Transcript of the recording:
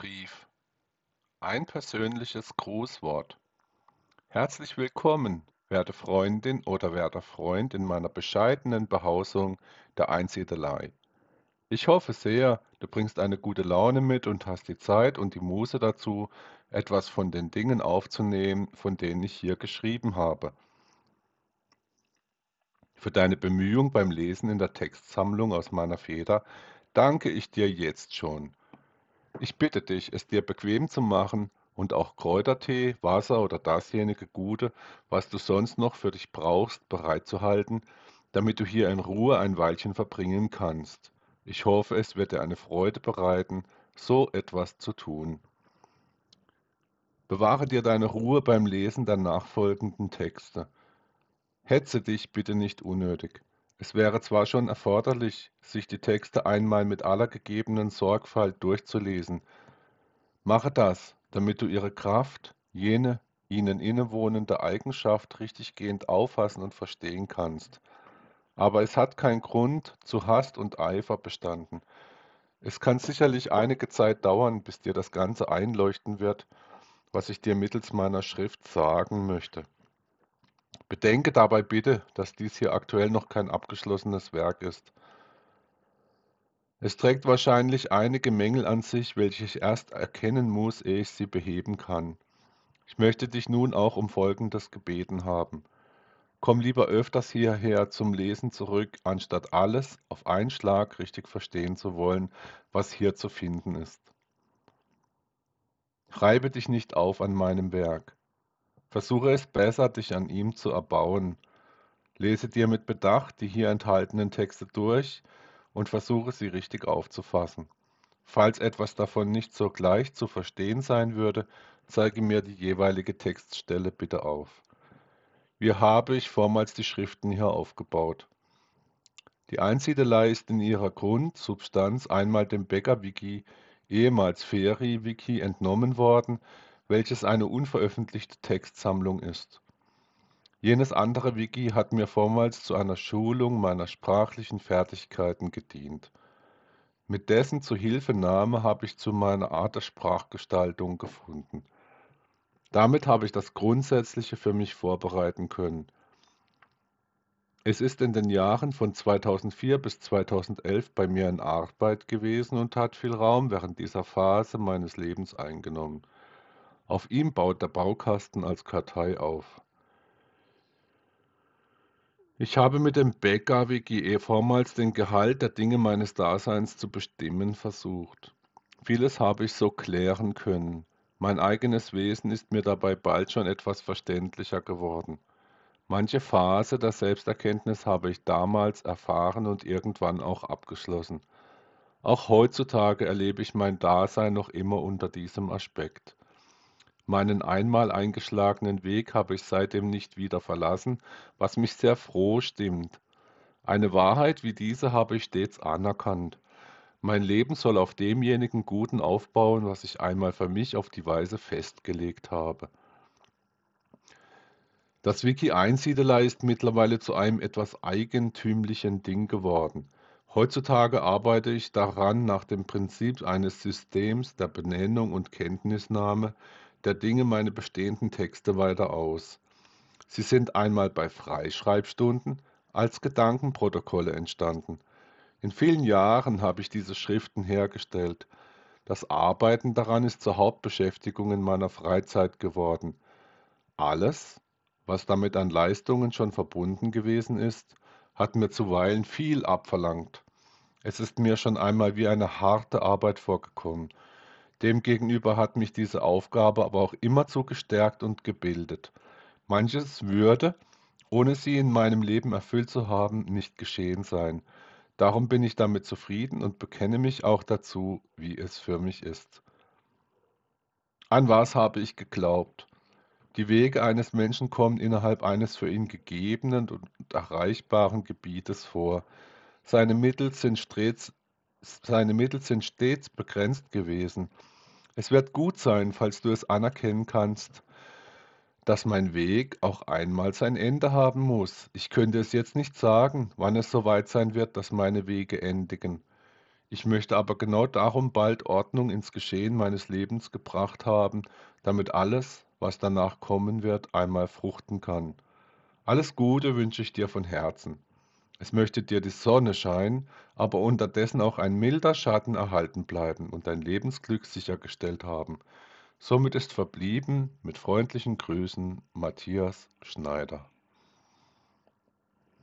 Abschiedsbrief Ein persönliches Grußwort Herzlich willkommen, werte Freundin oder werter Freund in meiner bescheidenen Behausung der Einsiedelei. Ich hoffe sehr, du bringst eine gute Laune mit und hast die Zeit und die Muße dazu, etwas von den Dingen aufzunehmen, von denen ich hier geschrieben habe. Für deine Bemühung beim Lesen in der Textsammlung aus meiner Feder danke ich dir jetzt schon. Ich bitte dich, es dir bequem zu machen und auch Kräutertee, Wasser oder dasjenige Gute, was du sonst noch für dich brauchst, bereitzuhalten, damit du hier in Ruhe ein Weilchen verbringen kannst. Ich hoffe, es wird dir eine Freude bereiten, so etwas zu tun. Bewahre dir deine Ruhe beim Lesen der nachfolgenden Texte. Hetze dich bitte nicht unnötig. Es wäre zwar schon erforderlich, sich die Texte einmal mit aller gegebenen Sorgfalt durchzulesen, mache das, damit du ihre Kraft, jene ihnen innewohnende Eigenschaft richtiggehend auffassen und verstehen kannst. Aber es hat keinen Grund zu Hast und Eifer bestanden. Es kann sicherlich einige Zeit dauern, bis dir das Ganze einleuchten wird, was ich dir mittels meiner Schrift sagen möchte. Bedenke dabei bitte, dass dies hier aktuell noch kein abgeschlossenes Werk ist. Es trägt wahrscheinlich einige Mängel an sich, welche ich erst erkennen muss, ehe ich sie beheben kann. Ich möchte dich nun auch um Folgendes gebeten haben. Komm lieber öfters hierher zum Lesen zurück, anstatt alles auf einen Schlag richtig verstehen zu wollen, was hier zu finden ist. Reibe dich nicht auf an meinem Werk. Versuche es besser, dich an ihm zu erbauen. Lese dir mit Bedacht die hier enthaltenen Texte durch und versuche sie richtig aufzufassen. Falls etwas davon nicht so gleich zu verstehen sein würde, zeige mir die jeweilige Textstelle bitte auf. Wie habe ich vormals die Schriften hier aufgebaut? Die Einsiedelei ist in ihrer Grundsubstanz einmal dem Bäcker-Wiki, ehemals Feri-Wiki, entnommen worden, welches eine unveröffentlichte Textsammlung ist. Jenes andere Wiki hat mir vormals zu einer Schulung meiner sprachlichen Fertigkeiten gedient. Mit dessen Zuhilfenahme habe ich zu meiner Art der Sprachgestaltung gefunden. Damit habe ich das Grundsätzliche für mich vorbereiten können. Es ist in den Jahren von 2004 bis 2011 bei mir in Arbeit gewesen und hat viel Raum während dieser Phase meines Lebens eingenommen. Auf ihm baut der Baukasten als Kartei auf. Ich habe mit dem BKWGE vormals den Gehalt der Dinge meines Daseins zu bestimmen versucht. Vieles habe ich so klären können. Mein eigenes Wesen ist mir dabei bald schon etwas verständlicher geworden. Manche Phase der Selbsterkenntnis habe ich damals erfahren und irgendwann auch abgeschlossen. Auch heutzutage erlebe ich mein Dasein noch immer unter diesem Aspekt. Meinen einmal eingeschlagenen Weg habe ich seitdem nicht wieder verlassen, was mich sehr froh stimmt. Eine Wahrheit wie diese habe ich stets anerkannt. Mein Leben soll auf demjenigen Guten aufbauen, was ich einmal für mich auf die Weise festgelegt habe. Das Wiki Einsiedelei ist mittlerweile zu einem etwas eigentümlichen Ding geworden. Heutzutage arbeite ich daran nach dem Prinzip eines Systems der Benennung und Kenntnisnahme, der Dinge meine bestehenden Texte weiter aus. Sie sind einmal bei Freischreibstunden als Gedankenprotokolle entstanden. In vielen Jahren habe ich diese Schriften hergestellt. Das Arbeiten daran ist zur Hauptbeschäftigung in meiner Freizeit geworden. Alles, was damit an Leistungen schon verbunden gewesen ist, hat mir zuweilen viel abverlangt. Es ist mir schon einmal wie eine harte Arbeit vorgekommen, Demgegenüber hat mich diese Aufgabe aber auch immerzu gestärkt und gebildet. Manches würde, ohne sie in meinem Leben erfüllt zu haben, nicht geschehen sein. Darum bin ich damit zufrieden und bekenne mich auch dazu, wie es für mich ist. An was habe ich geglaubt? Die Wege eines Menschen kommen innerhalb eines für ihn gegebenen und erreichbaren Gebietes vor. Seine Mittel sind stets, seine Mittel sind stets begrenzt gewesen. Es wird gut sein, falls du es anerkennen kannst, dass mein Weg auch einmal sein Ende haben muss. Ich könnte es jetzt nicht sagen, wann es soweit sein wird, dass meine Wege endigen. Ich möchte aber genau darum bald Ordnung ins Geschehen meines Lebens gebracht haben, damit alles, was danach kommen wird, einmal fruchten kann. Alles Gute wünsche ich dir von Herzen. Es möchte dir die Sonne scheinen, aber unterdessen auch ein milder Schatten erhalten bleiben und dein Lebensglück sichergestellt haben. Somit ist verblieben mit freundlichen Grüßen Matthias Schneider.